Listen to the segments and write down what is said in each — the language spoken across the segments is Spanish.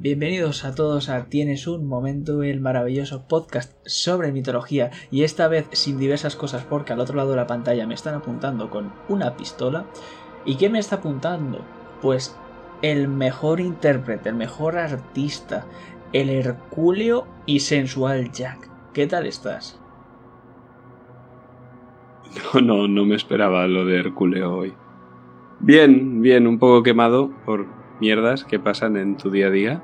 Bienvenidos a todos a Tienes un momento, el maravilloso podcast sobre mitología y esta vez sin diversas cosas porque al otro lado de la pantalla me están apuntando con una pistola. ¿Y qué me está apuntando? Pues el mejor intérprete, el mejor artista, el Hercúleo y sensual Jack. ¿Qué tal estás? No, no, no me esperaba lo de Herculeo hoy. Bien, bien, un poco quemado por mierdas que pasan en tu día a día.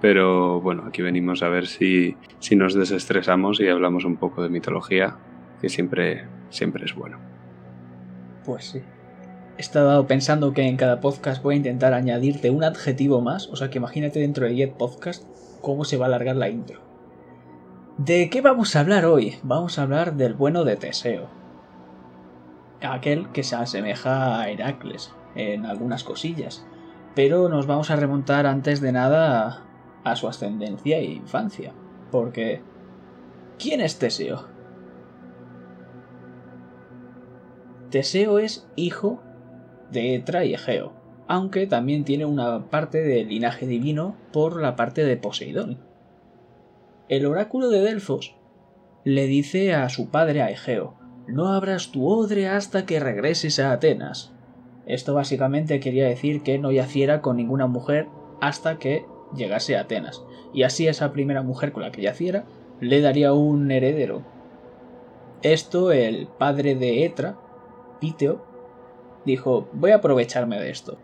Pero bueno, aquí venimos a ver si, si nos desestresamos y hablamos un poco de mitología, que siempre, siempre es bueno. Pues sí. He estado pensando que en cada podcast voy a intentar añadirte un adjetivo más, o sea que imagínate dentro de 10 podcasts cómo se va a alargar la intro. ¿De qué vamos a hablar hoy? Vamos a hablar del bueno de Teseo. Aquel que se asemeja a Heracles en algunas cosillas. Pero nos vamos a remontar antes de nada a su ascendencia e infancia. Porque... ¿Quién es Teseo? Teseo es hijo de Etra y Egeo, aunque también tiene una parte de linaje divino por la parte de Poseidón. El oráculo de Delfos le dice a su padre a Egeo, no abras tu odre hasta que regreses a Atenas. Esto básicamente quería decir que no yaciera con ninguna mujer hasta que llegase a Atenas, y así esa primera mujer con la que yaciera le daría un heredero. Esto el padre de Etra, Piteo, dijo voy a aprovecharme de esto,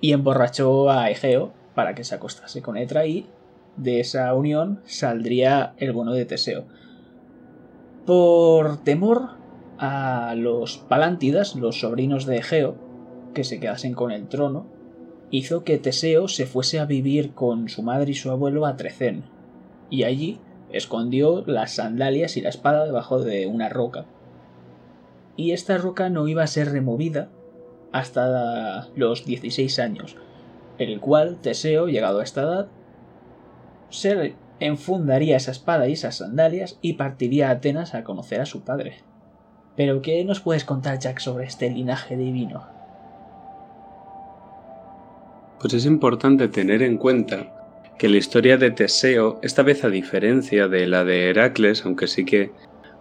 y emborrachó a Egeo para que se acostase con Etra y de esa unión saldría el bono de Teseo. Por temor a los Palántidas, los sobrinos de Egeo, que se quedasen con el trono, hizo que Teseo se fuese a vivir con su madre y su abuelo a Trecén, y allí escondió las sandalias y la espada debajo de una roca. Y esta roca no iba a ser removida hasta los 16 años, el cual Teseo, llegado a esta edad, se enfundaría esa espada y esas sandalias y partiría a Atenas a conocer a su padre. Pero ¿qué nos puedes contar, Jack, sobre este linaje divino? Pues es importante tener en cuenta que la historia de Teseo, esta vez a diferencia de la de Heracles, aunque sí que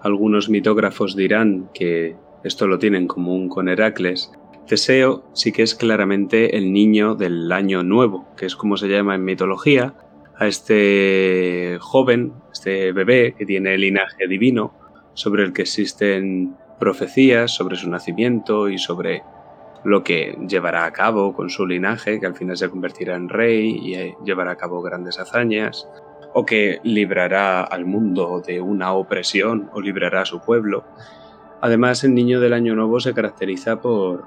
algunos mitógrafos dirán que esto lo tienen común con Heracles, Teseo sí que es claramente el niño del año nuevo, que es como se llama en mitología, a este joven, este bebé que tiene linaje divino, sobre el que existen profecías sobre su nacimiento y sobre lo que llevará a cabo con su linaje, que al final se convertirá en rey y eh, llevará a cabo grandes hazañas, o que librará al mundo de una opresión o librará a su pueblo. Además, el niño del Año Nuevo se caracteriza por,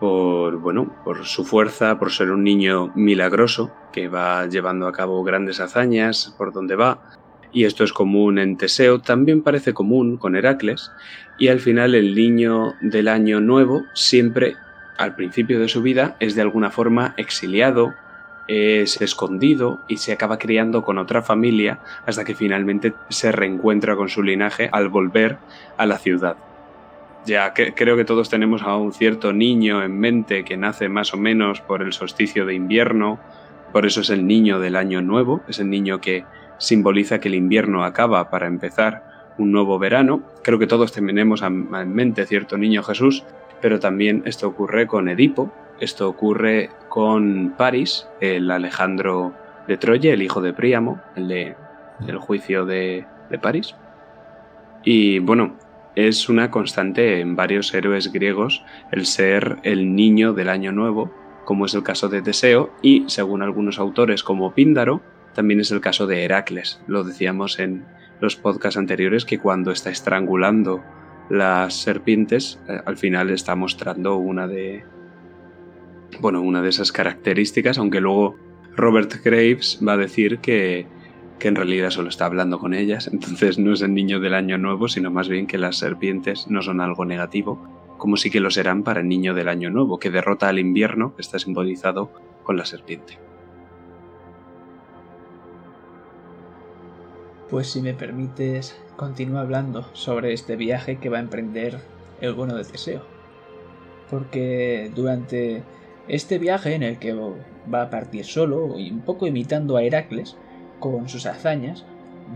por, bueno, por su fuerza, por ser un niño milagroso que va llevando a cabo grandes hazañas por donde va, y esto es común en Teseo, también parece común con Heracles, y al final el niño del año nuevo siempre, al principio de su vida, es de alguna forma exiliado, es escondido y se acaba criando con otra familia hasta que finalmente se reencuentra con su linaje al volver a la ciudad. Ya creo que todos tenemos a un cierto niño en mente que nace más o menos por el solsticio de invierno, por eso es el niño del año nuevo, es el niño que simboliza que el invierno acaba para empezar un nuevo verano. Creo que todos tenemos en mente cierto niño Jesús, pero también esto ocurre con Edipo, esto ocurre con París, el Alejandro de Troya, el hijo de Príamo, el de el juicio de, de París. Y bueno, es una constante en varios héroes griegos el ser el niño del año nuevo, como es el caso de Teseo, y según algunos autores como Píndaro, también es el caso de Heracles. Lo decíamos en los podcasts anteriores que cuando está estrangulando las serpientes, eh, al final está mostrando una de bueno, una de esas características, aunque luego Robert Graves va a decir que, que en realidad solo está hablando con ellas, entonces no es el niño del año nuevo, sino más bien que las serpientes no son algo negativo, como sí que lo serán para el niño del año nuevo, que derrota al invierno, que está simbolizado con la serpiente. Pues si me permites, continúa hablando sobre este viaje que va a emprender el bueno de Teseo. porque durante este viaje en el que va a partir solo y un poco imitando a Heracles con sus hazañas,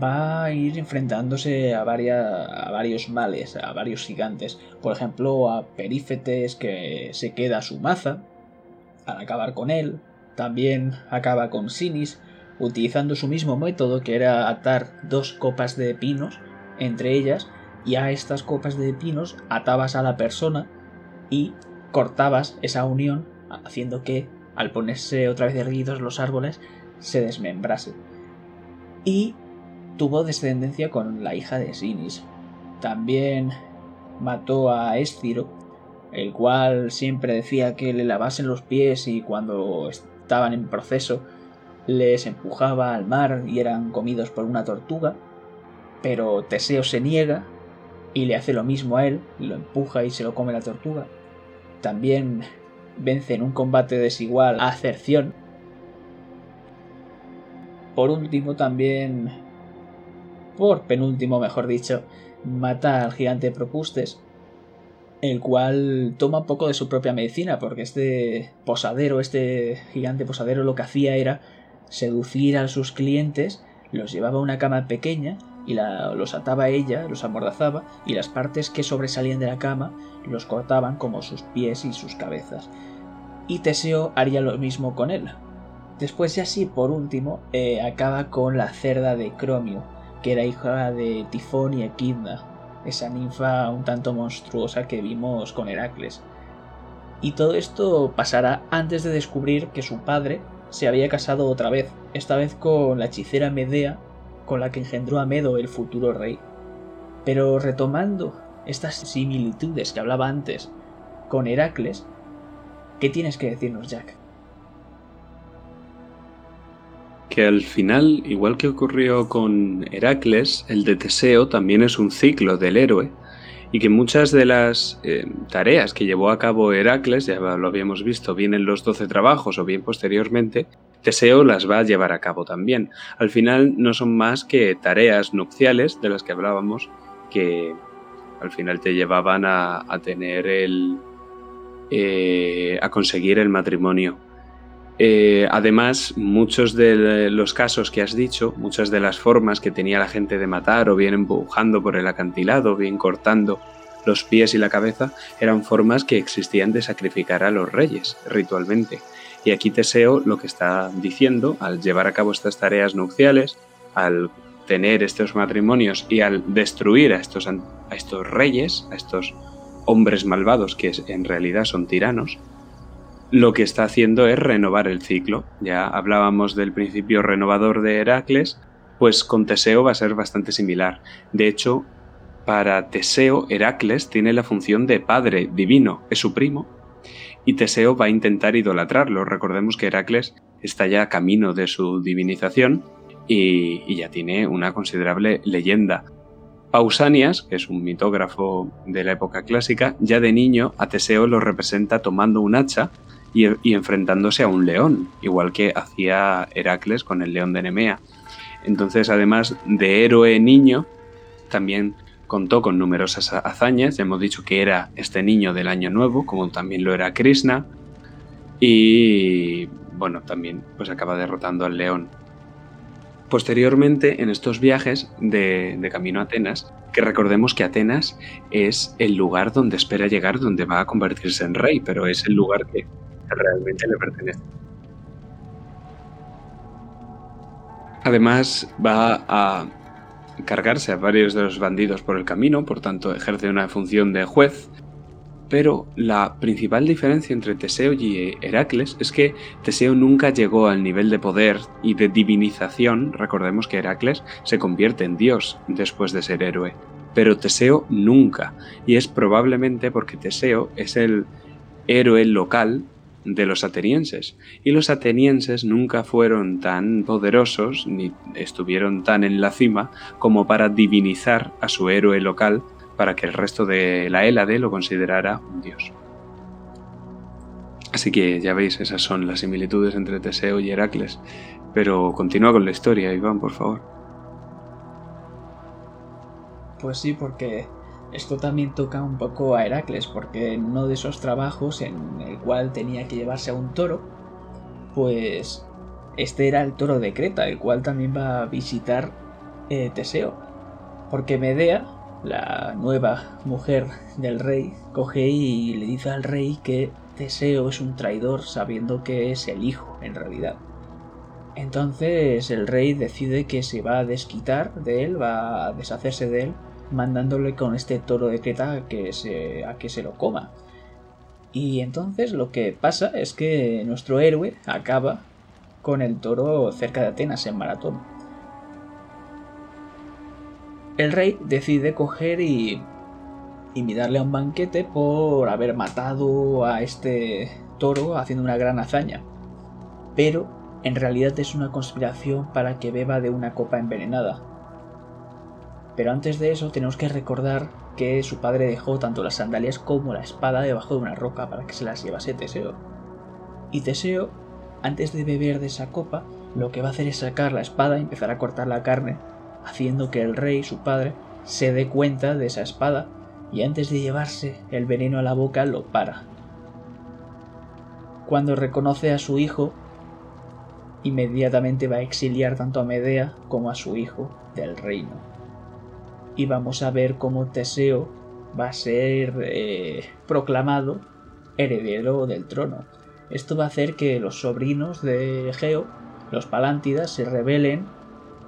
va a ir enfrentándose a, a varios males, a varios gigantes. Por ejemplo, a Perífetes que se queda a su maza al acabar con él. También acaba con Sinis, utilizando su mismo método que era atar dos copas de pinos entre ellas y a estas copas de pinos atabas a la persona y cortabas esa unión haciendo que al ponerse otra vez erguidos los árboles se desmembrase. Y tuvo descendencia con la hija de Sinis. También mató a Esciro, el cual siempre decía que le lavasen los pies y cuando estaban en proceso les empujaba al mar y eran comidos por una tortuga, pero Teseo se niega y le hace lo mismo a él, lo empuja y se lo come la tortuga. También vence en un combate desigual a Cerción. Por último también, por penúltimo mejor dicho, mata al gigante Propustes, el cual toma un poco de su propia medicina, porque este posadero, este gigante posadero lo que hacía era seducir a sus clientes, los llevaba a una cama pequeña y los ataba ella, los amordazaba y las partes que sobresalían de la cama los cortaban como sus pies y sus cabezas. Y Teseo haría lo mismo con él. Después y así, por último, eh, acaba con la cerda de Cromio, que era hija de Tifón y Equidna, esa ninfa un tanto monstruosa que vimos con Heracles. Y todo esto pasará antes de descubrir que su padre se había casado otra vez, esta vez con la hechicera Medea, con la que engendró a Medo, el futuro rey. Pero retomando estas similitudes que hablaba antes con Heracles, ¿qué tienes que decirnos, Jack? Que al final, igual que ocurrió con Heracles, el de Teseo también es un ciclo del héroe, y que muchas de las eh, tareas que llevó a cabo Heracles, ya lo habíamos visto, bien en los doce trabajos o bien posteriormente, Teseo las va a llevar a cabo también. Al final no son más que tareas nupciales de las que hablábamos que al final te llevaban a, tener el... Eh, a conseguir el matrimonio. Eh, además, muchos de los casos que has dicho, muchas de las formas que tenía la gente de matar, o bien empujando por el acantilado, o bien cortando los pies y la cabeza, eran formas que existían de sacrificar a los reyes ritualmente. Y aquí Teseo lo que está diciendo, al llevar a cabo estas tareas nupciales, al tener estos matrimonios y al destruir a estos, a estos reyes, a estos hombres malvados que en realidad son tiranos, lo que está haciendo es renovar el ciclo. Ya hablábamos del principio renovador de Heracles, pues con Teseo va a ser bastante similar. De hecho, para Teseo, Heracles tiene la función de padre divino, es su primo, y Teseo va a intentar idolatrarlo. Recordemos que Heracles está ya camino de su divinización y, ya tiene una considerable leyenda. Pausanias, que es un mitógrafo de la época clásica, ya de niño a Teseo lo representa tomando un hacha y, enfrentándose a un león, igual que hacía Heracles con el león de Nemea. Entonces, además de héroe niño, también contó con numerosas hazañas. Ya hemos dicho que era este niño del Año Nuevo, como también lo era Krishna. Y bueno, también pues acaba derrotando al león. Posteriormente, en estos viajes de, camino a Atenas, que recordemos que Atenas es el lugar donde espera llegar, donde va a convertirse en rey, pero es el lugar que realmente le pertenece. Además, va a cargarse a varios de los bandidos por el camino, por tanto ejerce una función de juez, pero la principal diferencia entre Teseo y Heracles es que Teseo nunca llegó al nivel de poder y de divinización, recordemos que Heracles se convierte en dios después de ser héroe, pero Teseo nunca, y es probablemente porque Teseo es el héroe local de los atenienses. Y los atenienses nunca fueron tan poderosos ni estuvieron tan en la cima como para divinizar a su héroe local para que el resto de la Hélade lo considerara un dios. Así que ya veis, esas son las similitudes entre Teseo y Heracles. Pero continúa con la historia, Iván, por favor. Pues sí, porque esto también toca un poco a Heracles, porque en uno de esos trabajos en el cual tenía que llevarse a un toro, pues este era el toro de Creta, el cual también va a visitar eh, Teseo. Porque Medea, la nueva mujer del rey, coge y le dice al rey que Teseo es un traidor sabiendo que es el hijo en realidad. Entonces el rey decide que se va a desquitar de él, va a deshacerse de él, mandándole con este toro de Creta a que se, a que se lo coma. Y entonces lo que pasa es que nuestro héroe acaba con el toro cerca de Atenas en maratón. El rey decide coger y, y darle un banquete por haber matado a este toro haciendo una gran hazaña. Pero en realidad es una conspiración para que beba de una copa envenenada. Pero antes de eso tenemos que recordar que su padre dejó tanto las sandalias como la espada debajo de una roca para que se las llevase Teseo. Y Teseo, antes de beber de esa copa, lo que va a hacer es sacar la espada y empezar a cortar la carne, haciendo que el rey, su padre, se dé cuenta de esa espada y antes de llevarse el veneno a la boca lo para. Cuando reconoce a su hijo, inmediatamente va a exiliar tanto a Medea como a su hijo del reino. Y vamos a ver cómo Teseo va a ser eh, proclamado heredero del trono. Esto va a hacer que los sobrinos de Egeo, los Palántidas, se rebelen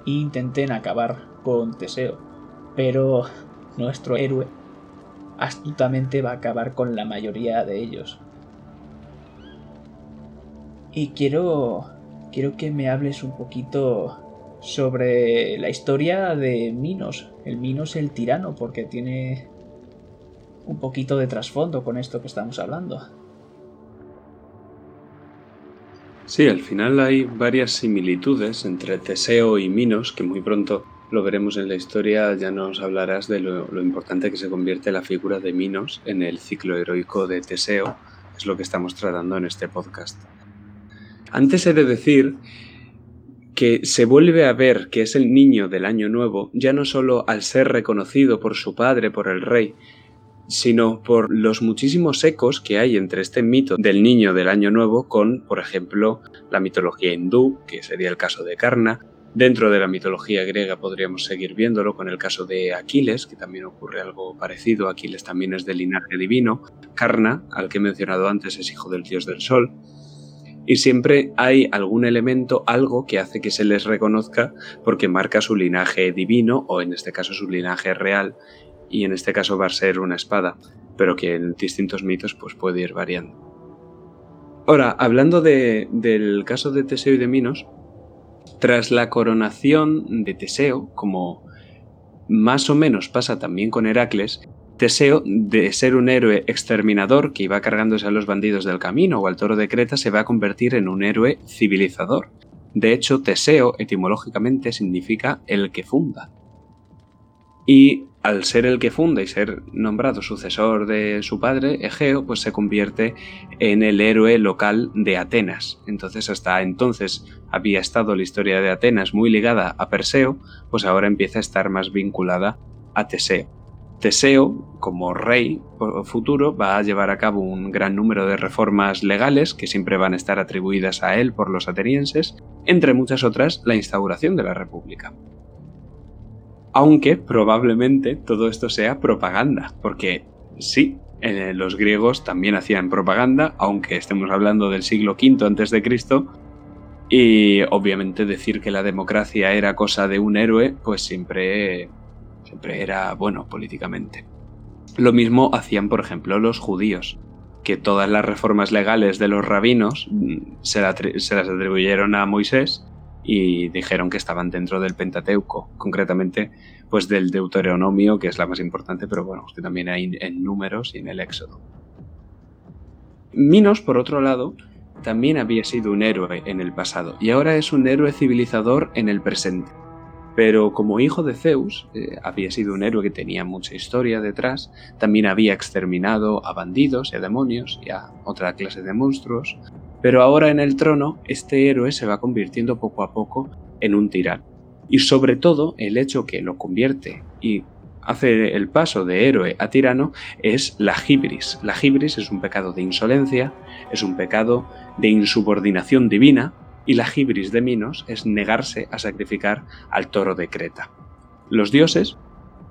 e intenten acabar con Teseo. Pero nuestro héroe astutamente va a acabar con la mayoría de ellos. Y quiero quiero que me hables un poquito sobre la historia de Minos, el Minos el tirano, porque tiene un poquito de trasfondo con esto que estamos hablando. Sí, al final hay varias similitudes entre Teseo y Minos, que muy pronto lo veremos en la historia, ya nos hablarás de lo, lo importante que se convierte la figura de Minos en el ciclo heroico de Teseo, es lo que estamos tratando en este podcast. Antes he de decir que se vuelve a ver que es el niño del año nuevo, ya no solo al ser reconocido por su padre, por el rey, sino por los muchísimos ecos que hay entre este mito del niño del año nuevo con, por ejemplo, la mitología hindú, que sería el caso de Karna. Dentro de la mitología griega podríamos seguir viéndolo con el caso de Aquiles, que también ocurre algo parecido. Aquiles también es de linaje divino. Karna, al que he mencionado antes, es hijo del dios del sol y siempre hay algún elemento, algo que hace que se les reconozca porque marca su linaje divino o en este caso su linaje real y en este caso va a ser una espada, pero que en distintos mitos pues puede ir variando. Ahora, hablando del caso de Teseo y de Minos, tras la coronación de Teseo, como más o menos pasa también con Heracles, Teseo, de ser un héroe exterminador que iba cargándose a los bandidos del camino o al toro de Creta, se va a convertir en un héroe civilizador. De hecho, Teseo etimológicamente significa el que funda. Y al ser el que funda y ser nombrado sucesor de su padre, Egeo, pues se convierte en el héroe local de Atenas. Entonces, hasta entonces había estado la historia de Atenas muy ligada a Perseo, pues ahora empieza a estar más vinculada a Teseo. Teseo, como rey futuro, va a llevar a cabo un gran número de reformas legales que siempre van a estar atribuidas a él por los atenienses, entre muchas otras la instauración de la República. Aunque probablemente todo esto sea propaganda, porque sí, eh, los griegos también hacían propaganda, aunque estemos hablando del siglo V antes de Cristo, y obviamente decir que la democracia era cosa de un héroe, pues siempre siempre era bueno políticamente. Lo mismo hacían, por ejemplo, los judíos, que todas las reformas legales de los rabinos mm, se, las atribuyeron a Moisés y dijeron que estaban dentro del Pentateuco, concretamente pues del Deuteronomio, que es la más importante, pero bueno, que también hay en números y en el Éxodo. Minos, por otro lado, también había sido un héroe en el pasado y ahora es un héroe civilizador en el presente. Pero como hijo de Zeus, eh, había sido un héroe que tenía mucha historia detrás, también había exterminado a bandidos y a demonios y a otra clase de monstruos, pero ahora en el trono este héroe se va convirtiendo poco a poco en un tirano. Y sobre todo el hecho que lo convierte y hace el paso de héroe a tirano es la gibris. La gibris es un pecado de insolencia, es un pecado de insubordinación divina, y la gibris de Minos es negarse a sacrificar al toro de Creta. Los dioses,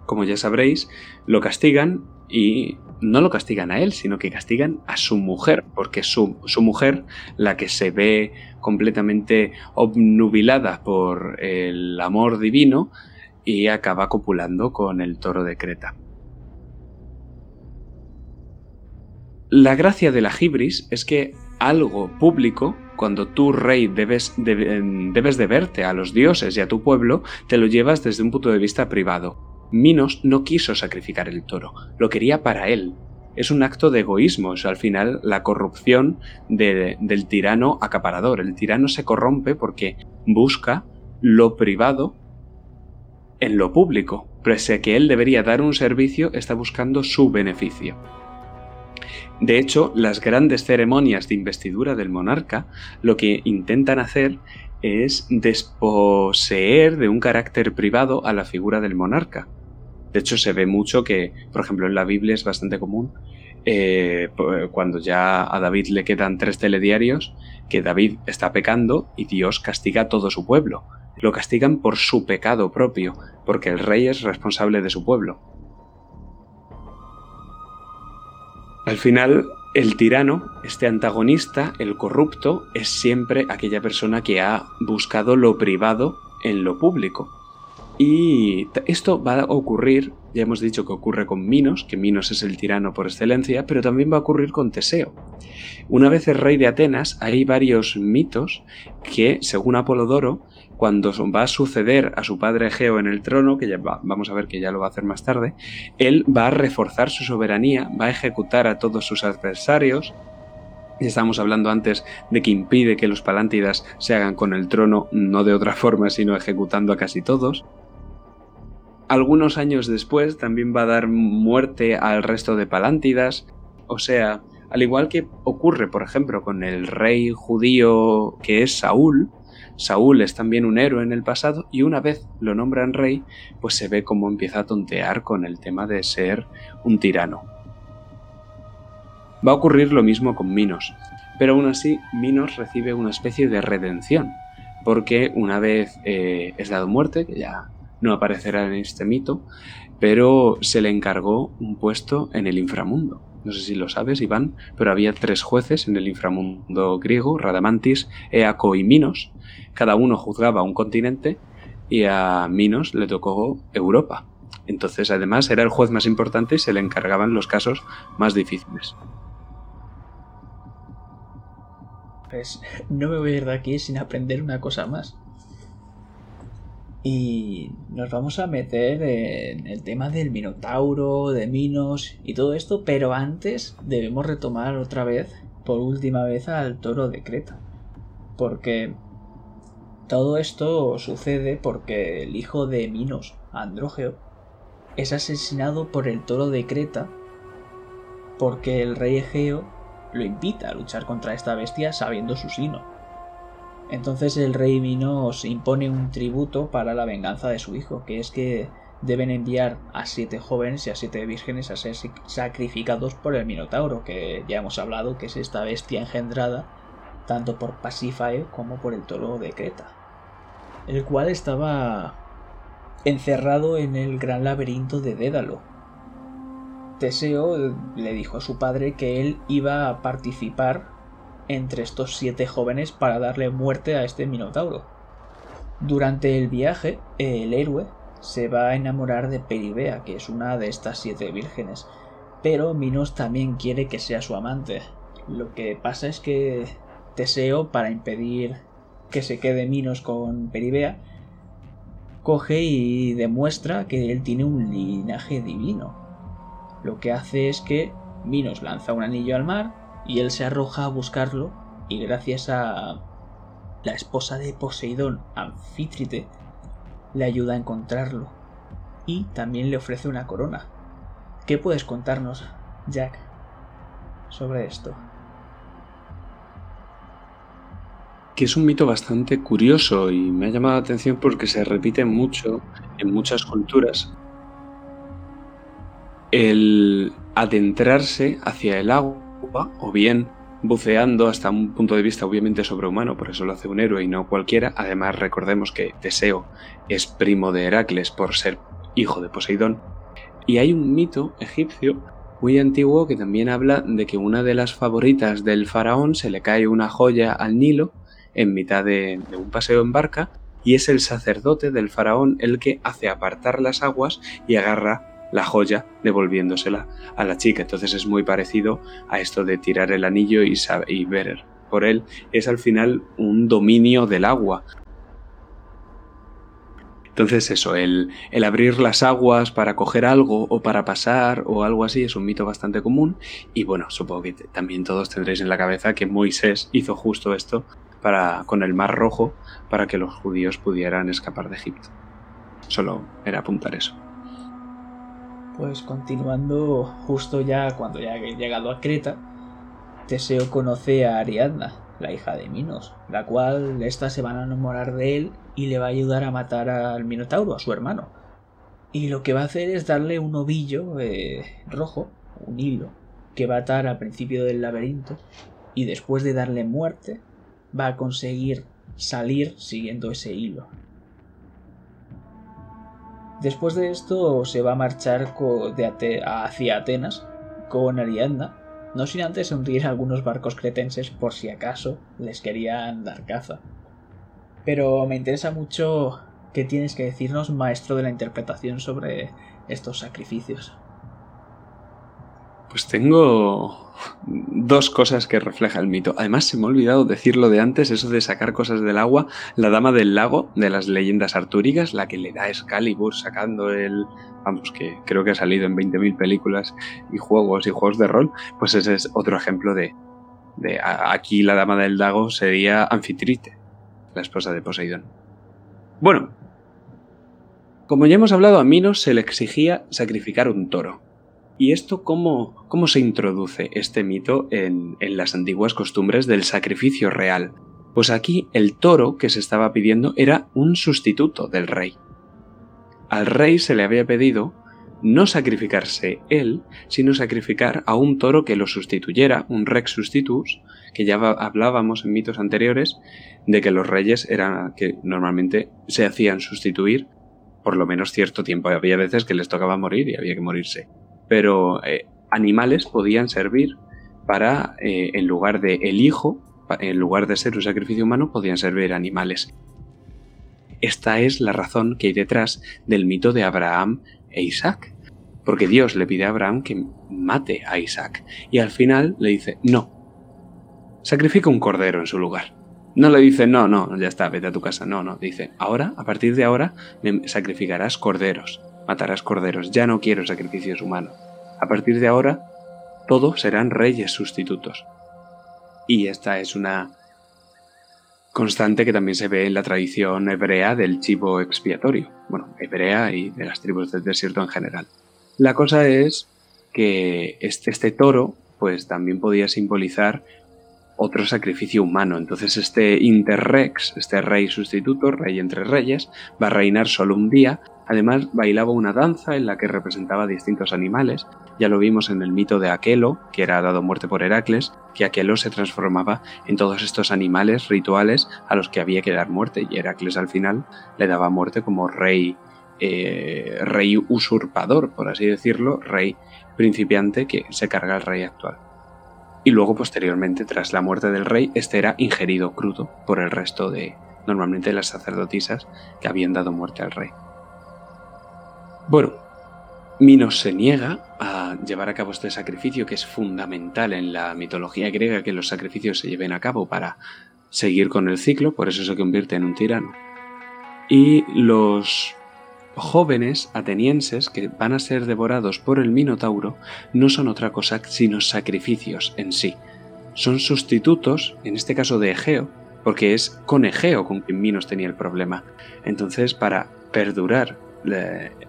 como ya sabréis, lo castigan y no lo castigan a él, sino que castigan a su mujer, porque su, su mujer la que se ve completamente obnubilada por el amor divino y acaba copulando con el toro de Creta. La gracia de la gibris es que algo público, cuando tú rey debes de, debes de verte a los dioses y a tu pueblo, te lo llevas desde un punto de vista privado. Minos no quiso sacrificar el toro, lo quería para él. Es un acto de egoísmo, es al final la corrupción del tirano acaparador. El tirano se corrompe porque busca lo privado en lo público, pese a que él debería dar un servicio, está buscando su beneficio. De hecho, las grandes ceremonias de investidura del monarca lo que intentan hacer es desposeer de un carácter privado a la figura del monarca. De hecho, se ve mucho que, por ejemplo, en la Biblia es bastante común, eh, cuando ya a David le quedan tres telediarios, que David está pecando y Dios castiga a todo su pueblo. Lo castigan por su pecado propio, porque el rey es responsable de su pueblo. Al final, el tirano, este antagonista, el corrupto, es siempre aquella persona que ha buscado lo privado en lo público. Y esto va a ocurrir, ya hemos dicho que ocurre con Minos, que Minos es el tirano por excelencia, pero también va a ocurrir con Teseo. Una vez rey de Atenas, hay varios mitos que, según Apolodoro, cuando va a suceder a su padre Egeo en el trono, que ya vamos a ver que ya lo va a hacer más tarde, él va a reforzar su soberanía, va a ejecutar a todos sus adversarios. Estábamos hablando antes de que impide que los palántidas se hagan con el trono, no de otra forma, sino ejecutando a casi todos. Algunos años después también va a dar muerte al resto de palántidas, o sea, al igual que ocurre, por ejemplo, con el rey judío que es Saúl, Saúl es también un héroe en el pasado y una vez lo nombran rey, pues se ve cómo empieza a tontear con el tema de ser un tirano. Va a ocurrir lo mismo con Minos, pero aún así Minos recibe una especie de redención, porque una vez eh, es dado muerte, que ya no aparecerá en este mito, pero se le encargó un puesto en el inframundo. No sé si lo sabes, Iván, pero había tres jueces en el inframundo griego, Radamantis, Eaco y Minos, cada uno juzgaba un continente y a Minos le tocó Europa. Entonces, además, era el juez más importante y se le encargaban los casos más difíciles. Pues no me voy a ir de aquí sin aprender una cosa más. Y nos vamos a meter en el tema del Minotauro, de Minos y todo esto, pero antes debemos retomar otra vez, por última vez, al toro de Creta. Porque todo esto sucede porque el hijo de Minos, Andrógeo, es asesinado por el toro de Creta porque el rey Egeo lo invita a luchar contra esta bestia sabiendo su sino. Entonces el rey Minos impone un tributo para la venganza de su hijo, que es que deben enviar a siete jóvenes y a siete vírgenes a ser sacrificados por el Minotauro, que ya hemos hablado que es esta bestia engendrada tanto por Pasífae como por el toro de Creta el cual estaba encerrado en el gran laberinto de Dédalo. Teseo le dijo a su padre que él iba a participar entre estos siete jóvenes para darle muerte a este Minotauro. Durante el viaje, el héroe se va a enamorar de Peribea, que es una de estas siete vírgenes, pero Minos también quiere que sea su amante. Lo que pasa es que Teseo, para impedir que se quede Minos con Peribea, coge y demuestra que él tiene un linaje divino. Lo que hace es que Minos lanza un anillo al mar y él se arroja a buscarlo y gracias a la esposa de Poseidón, Anfítrite, le ayuda a encontrarlo y también le ofrece una corona. ¿Qué puedes contarnos, Jack, sobre esto? que es un mito bastante curioso y me ha llamado la atención porque se repite mucho en muchas culturas. el adentrarse hacia el agua, o bien buceando hasta un punto de vista obviamente sobrehumano, por eso lo hace un héroe y no cualquiera. Además, recordemos que Teseo es primo de Heracles por ser hijo de Poseidón. Y hay un mito egipcio muy antiguo que también habla de que una de las favoritas del faraón se le cae una joya al Nilo en mitad de, de un paseo en barca y es el sacerdote del faraón el que hace apartar las aguas y agarra la joya devolviéndosela a la chica. Entonces es muy parecido a esto de tirar el anillo y, y ver por él. Es al final un dominio del agua. Entonces eso, el, el, abrir las aguas para coger algo o para pasar o algo así es un mito bastante común y bueno, supongo que también todos tendréis en la cabeza que Moisés hizo justo esto para, con el Mar Rojo para que los judíos pudieran escapar de Egipto. Solo era apuntar eso. Pues continuando, justo ya cuando ya he llegado a Creta, Teseo conoce a Ariadna, la hija de Minos, la cual ésta se va a enamorar de él y le va a ayudar a matar al Minotauro, a su hermano. Y lo que va a hacer es darle un ovillo eh, rojo, un hilo, que va a atar al principio del laberinto y después de darle muerte va a conseguir salir siguiendo ese hilo. Después de esto se va a marchar hacia Atenas con Ariadna, no sin antes hundir algunos barcos cretenses por si acaso les querían dar caza. Pero me interesa mucho qué tienes que decirnos, maestro de la interpretación, sobre estos sacrificios. Pues tengo dos cosas que refleja el mito. Además, se me ha olvidado decirlo de antes, eso de sacar cosas del agua. La dama del lago de las leyendas artúricas, la que le da a Excalibur sacando el. Vamos, que creo que ha salido en 20.000 películas y juegos y juegos de rol. Pues ese es otro ejemplo de. de aquí la dama del lago sería Anfitrite, la esposa de Poseidón. Bueno, como ya hemos hablado, a Minos se le exigía sacrificar un toro. ¿Y esto cómo, cómo se introduce este mito en, en las antiguas costumbres del sacrificio real? Pues aquí el toro que se estaba pidiendo era un sustituto del rey. Al rey se le había pedido no sacrificarse él, sino sacrificar a un toro que lo sustituyera, un rex sustitus, que ya hablábamos en mitos anteriores de que los reyes eran que normalmente se hacían sustituir por lo menos cierto tiempo. Había veces que les tocaba morir y había que morirse pero eh, animales podían servir para, eh, en lugar de el hijo, en lugar de ser un sacrificio humano, podían servir animales. Esta es la razón que hay detrás del mito de Abraham e Isaac. Porque Dios le pide a Abraham que mate a Isaac. Y al final le dice, no, sacrifica un cordero en su lugar. No le dice, no, no, ya está, vete a tu casa. No, no, dice, ahora, a partir de ahora, sacrificarás corderos matarás corderos, ya no quiero sacrificios humanos. A partir de ahora, todos serán reyes sustitutos. Y esta es una constante que también se ve en la tradición hebrea del chivo expiatorio, bueno, hebrea y de las tribus del desierto en general. La cosa es que este, este toro, pues también podía simbolizar otro sacrificio humano. Entonces este interrex, este rey sustituto, rey entre reyes, va a reinar solo un día Además, bailaba una danza en la que representaba distintos animales. Ya lo vimos en el mito de Aquelo, que era dado muerte por Heracles, que Aquelo se transformaba en todos estos animales rituales a los que había que dar muerte, y Heracles al final le daba muerte como rey, eh, rey usurpador, por así decirlo, rey principiante que se carga al rey actual. Y luego, posteriormente, tras la muerte del rey, este era ingerido crudo por el resto de, normalmente, las sacerdotisas que habían dado muerte al rey. Bueno, Minos se niega a llevar a cabo este sacrificio que es fundamental en la mitología griega que los sacrificios se lleven a cabo para seguir con el ciclo, por eso se convierte en un tirano. Y los jóvenes atenienses que van a ser devorados por el Minotauro no son otra cosa sino sacrificios en sí. Son sustitutos, en este caso de Egeo, porque es con Egeo con quien Minos tenía el problema. Entonces, para perdurar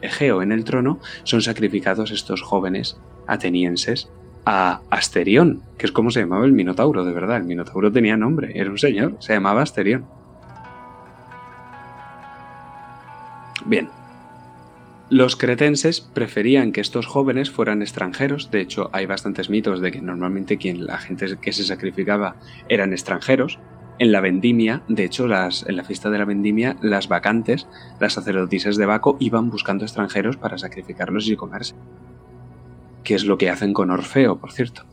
Egeo en el trono, son sacrificados estos jóvenes atenienses a Asterión, que es como se llamaba el Minotauro, de verdad. El Minotauro tenía nombre, era un señor, se llamaba Asterión. Bien. Los cretenses preferían que estos jóvenes fueran extranjeros, de hecho hay bastantes mitos de que normalmente quien la gente que se sacrificaba eran extranjeros. En la vendimia, de hecho, las, en la fiesta de la vendimia, las vacantes, las sacerdotisas de Baco, iban buscando extranjeros para sacrificarlos y comerse. Que es lo que hacen con Orfeo, por cierto.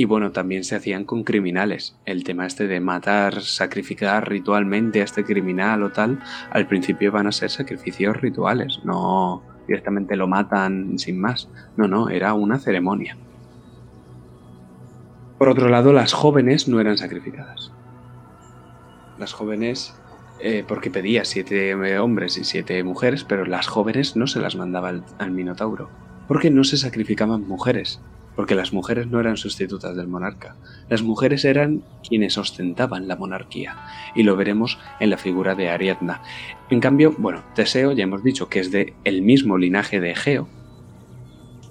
Y bueno, también se hacían con criminales. El tema este de matar, sacrificar ritualmente a este criminal o tal, al principio van a ser sacrificios rituales, no directamente lo matan sin más. No, no, era una ceremonia. Por otro lado, las jóvenes no eran sacrificadas. Las jóvenes, eh, porque pedía siete hombres y siete mujeres, pero las jóvenes no se las mandaba al Minotauro, porque no se sacrificaban mujeres, porque las mujeres no eran sustitutas del monarca, las mujeres eran quienes ostentaban la monarquía, y lo veremos en la figura de Ariadna. En cambio, bueno, Teseo ya hemos dicho que es de el mismo linaje de Egeo,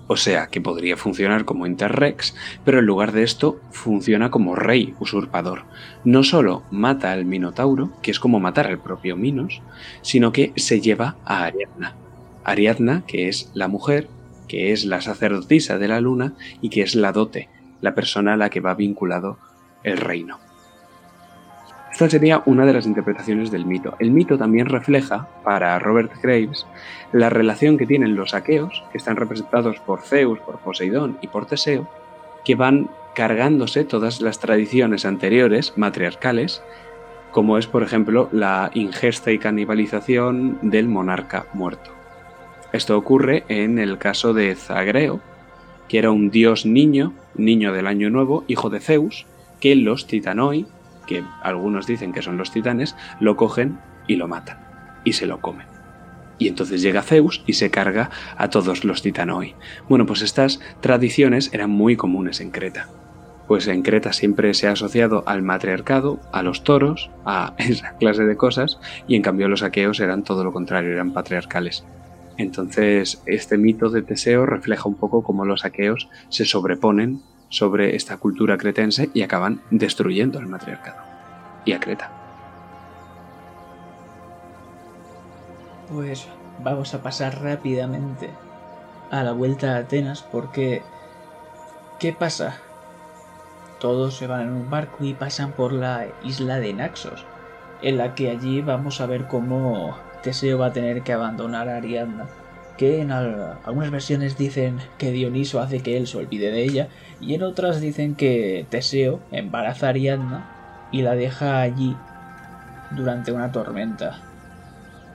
o sea que podría funcionar como interrex, pero en lugar de esto funciona como rey usurpador. No solo mata al Minotauro, que es como matar al propio Minos, sino que se lleva a Ariadna. Ariadna, que es la mujer que es la sacerdotisa de la luna y que es la dote, la persona a la que va vinculado el reino. Esta sería una de las interpretaciones del mito. El mito también refleja, para Robert Graves, la relación que tienen los aqueos, que están representados por Zeus, por Poseidón y por Teseo, que van cargándose todas las tradiciones anteriores, matriarcales, como es por ejemplo la ingesta y canibalización del monarca muerto. Esto ocurre en el caso de Zagreo, que era un dios niño, niño del año nuevo, hijo de Zeus, que los titanoi, que algunos dicen que son los titanes, lo cogen y lo matan, y se lo comen. Y entonces llega Zeus y se carga a todos los titanoi. Bueno, pues estas tradiciones eran muy comunes en Creta. Pues en Creta siempre se ha asociado al matriarcado, a los toros, a esa clase de cosas, y en cambio los aqueos eran todo lo contrario, eran patriarcales. Entonces, este mito de Teseo refleja un poco cómo los aqueos se sobreponen sobre esta cultura cretense y acaban destruyendo el matriarcado y a Creta. Pues vamos a pasar rápidamente a la vuelta a Atenas porque ¿qué pasa? Todos se van en un barco y pasan por la isla de Naxos, en la que allí vamos a ver cómo Teseo va a tener que abandonar a Ariadna, que en algunas versiones dicen que Dioniso hace que él se olvide de ella, y en otras dicen que Teseo embaraza a Ariadna y la deja allí durante una tormenta,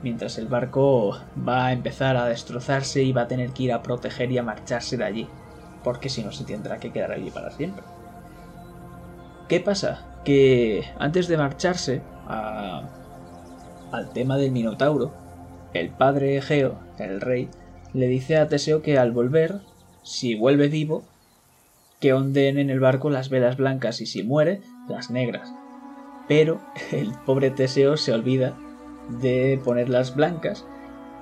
mientras el barco va a empezar a destrozarse y va a tener que ir a proteger y a marcharse de allí, porque si no se tendrá que quedar allí para siempre. ¿Qué pasa? Que antes de marcharse a al tema del Minotauro, el padre Egeo, el rey, le dice a Teseo que al volver, si vuelve vivo, que onden en el barco las velas blancas y si muere, las negras. Pero el pobre Teseo se olvida de poner las blancas,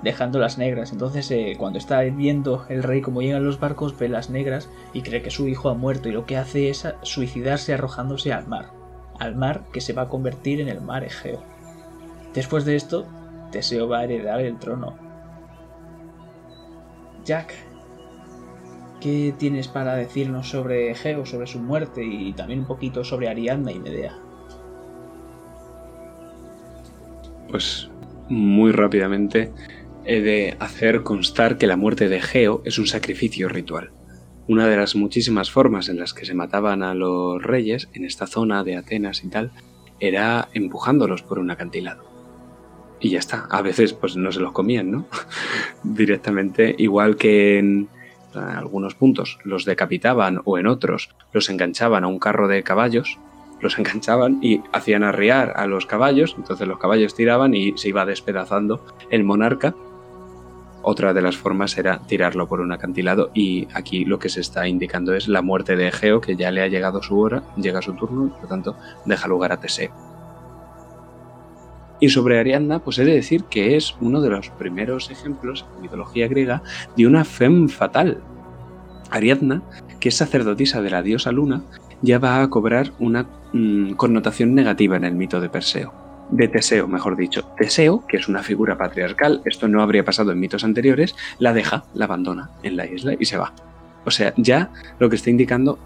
dejando las negras. Entonces, eh, cuando está viendo el rey cómo llegan los barcos, ve las negras y cree que su hijo ha muerto y lo que hace es suicidarse arrojándose al mar. Al mar que se va a convertir en el mar Egeo. Después de esto, Teseo va a heredar el trono. Jack, ¿qué tienes para decirnos sobre Egeo, sobre su muerte y también un poquito sobre Ariadna y Medea? Pues muy rápidamente he de hacer constar que la muerte de Egeo es un sacrificio ritual. Una de las muchísimas formas en las que se mataban a los reyes en esta zona de Atenas y tal era empujándolos por un acantilado y ya está. A veces pues no se los comían, ¿no? Directamente, igual que en algunos puntos los decapitaban o en otros los enganchaban a un carro de caballos, los enganchaban y hacían arriar a los caballos, entonces los caballos tiraban y se iba despedazando el monarca. Otra de las formas era tirarlo por un acantilado y aquí lo que se está indicando es la muerte de Egeo, que ya le ha llegado su hora, llega su turno por lo tanto deja lugar a Teseo. Y sobre Ariadna, pues he de decir que es uno de los primeros ejemplos en mitología griega de una femme fatal. Ariadna, que es sacerdotisa de la diosa Luna, ya va a cobrar una mm, connotación negativa en el mito de Perseo. de Teseo, mejor dicho. Teseo, que es una figura patriarcal, esto no habría pasado en mitos anteriores, la deja, la abandona en la isla y se va. O sea, ya lo que está indicando,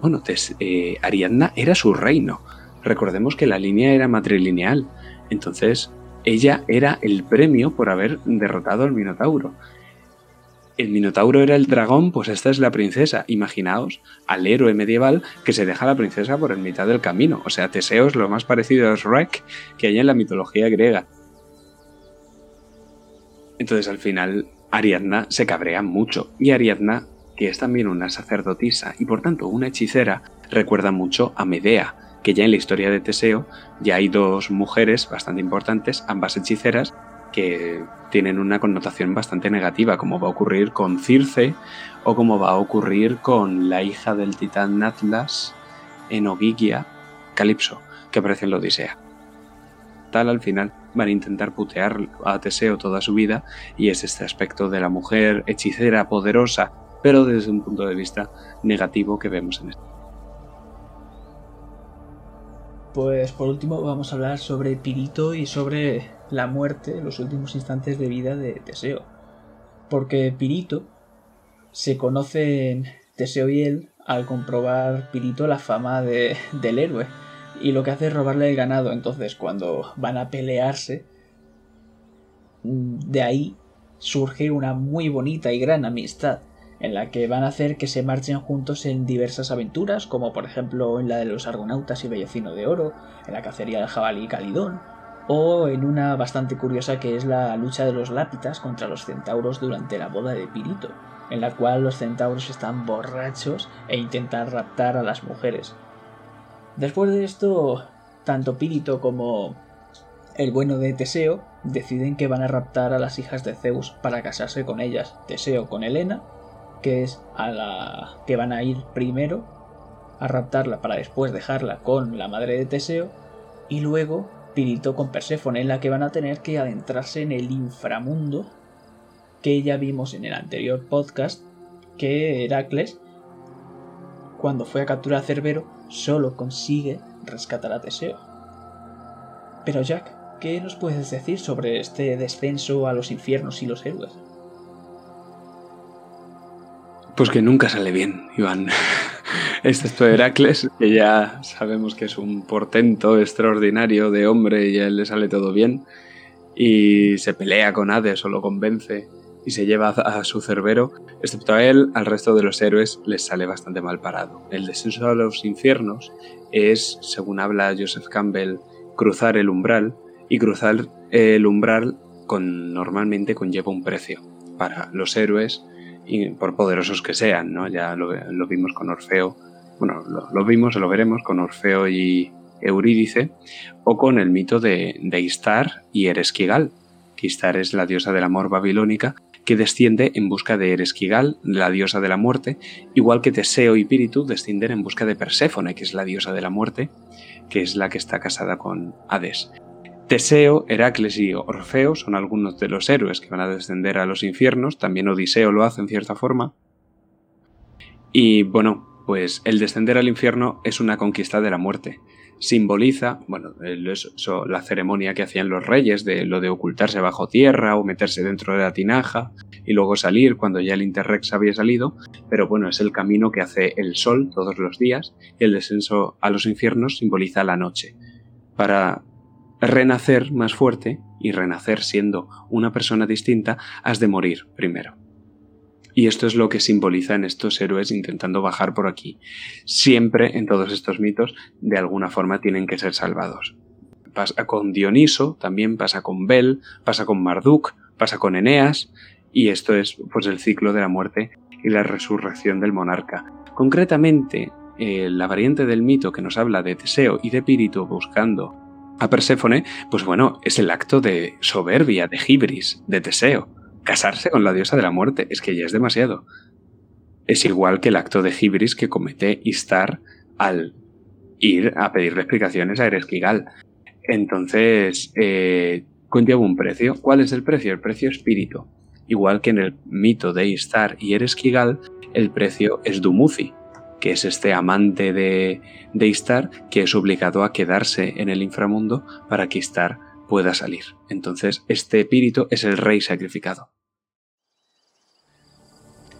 bueno, eh, Ariadna era su reino. Recordemos que la línea era matrilineal, entonces ella era el premio por haber derrotado al Minotauro el Minotauro era el dragón, pues esta es la princesa. Imaginaos al héroe medieval que se deja a la princesa por el mitad del camino. O sea, Teseo es lo más parecido a Shrek que hay en la mitología griega. Entonces al final Ariadna se cabrea mucho. Y Ariadna, que es también una sacerdotisa y por tanto una hechicera, recuerda mucho a Medea, que ya en la historia de Teseo ya hay dos mujeres bastante importantes, ambas hechiceras, que tienen una connotación bastante negativa, como va a ocurrir con Circe o como va a ocurrir con la hija del titán Atlas en Ogygia, Calipso, que aparece en la Odisea. Tal al final van a intentar putear a Teseo toda su vida y es este aspecto de la mujer hechicera, poderosa, pero desde un punto de vista negativo que vemos en esto. Pues por último vamos a hablar sobre Pirito y sobre la muerte, los últimos instantes de vida de Teseo. Porque Pirito se conocen Teseo y él al comprobar Pirito la fama de, del héroe. Y lo que hace es robarle el ganado. Entonces cuando van a pelearse, de ahí surge una muy bonita y gran amistad en la que van a hacer que se marchen juntos en diversas aventuras, como por ejemplo en la de los argonautas y Bellocino de Oro, en la cacería del jabalí Calidón, o en una bastante curiosa que es la lucha de los lápitas contra los centauros durante la boda de Pirito, en la cual los centauros están borrachos e intentan raptar a las mujeres. Después de esto, tanto Pirito como el bueno de Teseo deciden que van a raptar a las hijas de Zeus para casarse con ellas, Teseo con Helena, que es a la que van a ir primero a raptarla para después dejarla con la madre de Teseo, y luego Pirito con Perséfone, en la que van a tener que adentrarse en el inframundo que ya vimos en el anterior podcast, que Heracles, cuando fue a capturar a Cerbero, solo consigue rescatar a Teseo. Pero Jack, ¿qué nos puedes decir sobre este descenso a los infiernos y los héroes? Pues que nunca sale bien, Iván. Excepto Heracles, que ya sabemos que es un portento extraordinario de hombre y a él le sale todo bien. Y se pelea con Hades o lo convence y se lleva a su cerbero. Excepto a él, al resto de los héroes les sale bastante mal parado. El descenso a los infiernos es, según habla Joseph Campbell, cruzar el umbral y cruzar el umbral con, normalmente conlleva un precio. Para los héroes por poderosos que sean, ¿no? Ya lo, vimos con Orfeo, bueno, lo, vimos o lo veremos con Orfeo y Eurídice, o con el mito de, de Istar y Eresquigal, que Istar es la diosa del amor babilónica, que desciende en busca de Eresquigal, la diosa de la muerte, igual que Teseo y Píritu descienden en busca de Perséfone, que es la diosa de la muerte, que es la que está casada con Hades. Teseo, Heracles y Orfeo son algunos de los héroes que van a descender a los infiernos, también Odiseo lo hace en cierta forma. Y bueno, pues el descender al infierno es una conquista de la muerte. Simboliza, bueno, la ceremonia que hacían los reyes de lo de ocultarse bajo tierra o meterse dentro de la tinaja y luego salir cuando ya el Interrex había salido, pero bueno, es el camino que hace el sol todos los días y el descenso a los infiernos simboliza la noche. Para renacer más fuerte y renacer siendo una persona distinta, has de morir primero. Y esto es lo que simboliza en estos héroes intentando bajar por aquí. Siempre en todos estos mitos, de alguna forma, tienen que ser salvados. Pasa con Dioniso, también pasa con Bel, pasa con Marduk, pasa con Eneas, y esto es pues el ciclo de la muerte y la resurrección del monarca. Concretamente, eh, la variante del mito que nos habla de Teseo y de Pirito buscando a Perséfone, pues bueno, es el acto de soberbia, de Gibris, de Teseo. Casarse con la diosa de la muerte es que ya es demasiado. Es igual que el acto de Gibris que comete Istar al ir a pedirle explicaciones a Eresquigal. Entonces, eh, un precio. ¿Cuál es el precio? El precio espíritu. Igual que en el mito de Istar y Eresquigal, el precio es Dumuzi, que es este amante de, de Istar, que es obligado a quedarse en el inframundo para que Istar pueda salir. Entonces, este espíritu es el rey sacrificado.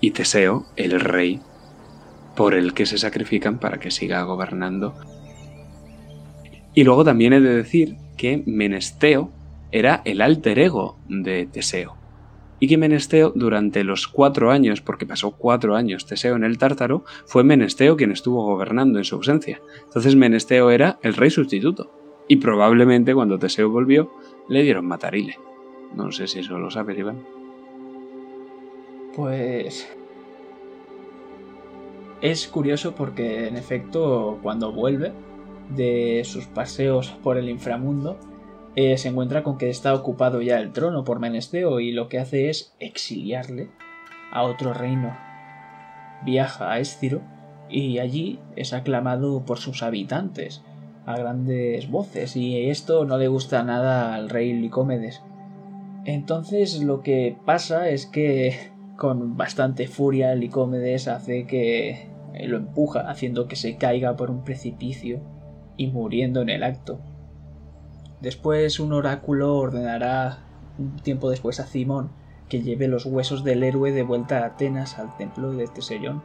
Y Teseo, el rey, por el que se sacrifican para que siga gobernando. Y luego también he de decir que Menesteo era el alter ego de Teseo y que Menesteo durante los cuatro años, porque pasó cuatro años Teseo en el Tártaro, fue Menesteo quien estuvo gobernando en su ausencia. Entonces Menesteo era el rey sustituto. Y probablemente cuando Teseo volvió, le dieron matarile. No sé si eso lo sabe Iván. Pues... Es curioso porque en efecto cuando vuelve de sus paseos por el inframundo, eh, se encuentra con que está ocupado ya el trono por Menesteo y lo que hace es exiliarle a otro reino. Viaja a Esciro y allí es aclamado por sus habitantes a grandes voces y esto no le gusta nada al rey Licómedes. Entonces lo que pasa es que con bastante furia Licómedes hace que lo empuja haciendo que se caiga por un precipicio y muriendo en el acto. Después un oráculo ordenará un tiempo después a Cimón que lleve los huesos del héroe de vuelta a Atenas al templo de Teseyón.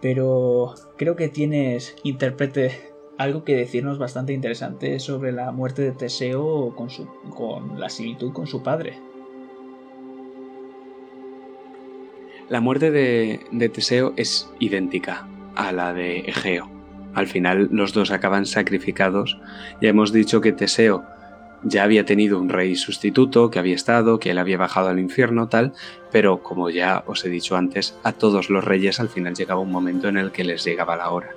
Pero creo que tienes, intérprete, algo que decirnos bastante interesante sobre la muerte de Teseo con, su, con la similitud con su padre. La muerte de, de Teseo es idéntica a la de Egeo. Al final los dos acaban sacrificados. Ya hemos dicho que Teseo ya había tenido un rey sustituto que había estado, que él había bajado al infierno, tal, pero como ya os he dicho antes, a todos los reyes al final llegaba un momento en el que les llegaba la hora.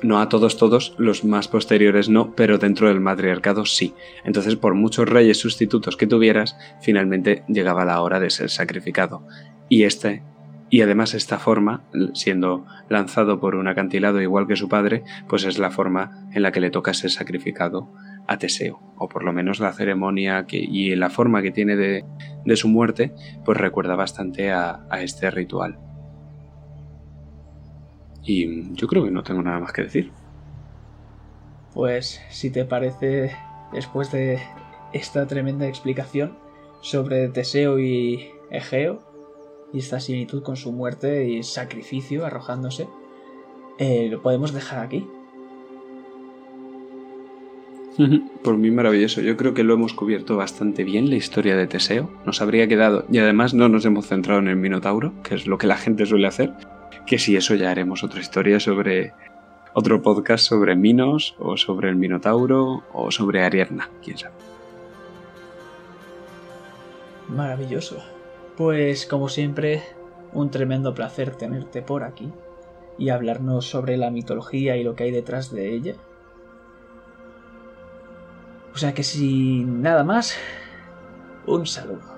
No a todos, todos, los más posteriores no, pero dentro del matriarcado sí. Entonces, por muchos reyes sustitutos que tuvieras, finalmente llegaba la hora de ser sacrificado. Y este, y además esta forma, siendo lanzado por un acantilado igual que su padre, pues es la forma en la que le toca ser sacrificado a Teseo, o por lo menos la ceremonia que, y la forma que tiene de, su muerte, pues recuerda bastante a, a, este ritual. Y yo creo que no tengo nada más que decir. Pues si te parece, después de esta tremenda explicación sobre Teseo y Egeo, y esta similitud con su muerte y sacrificio arrojándose, eh, lo podemos dejar aquí. Por mí maravilloso. Yo creo que lo hemos cubierto bastante bien la historia de Teseo. Nos habría quedado, y además no nos hemos centrado en el Minotauro, que es lo que la gente suele hacer, que si eso ya haremos otra historia sobre otro podcast sobre Minos, o sobre el Minotauro, o sobre Ariadna, quién sabe. Maravilloso. Pues como siempre, un tremendo placer tenerte por aquí y hablarnos sobre la mitología y lo que hay detrás de ella. O sea que sin nada más, un saludo.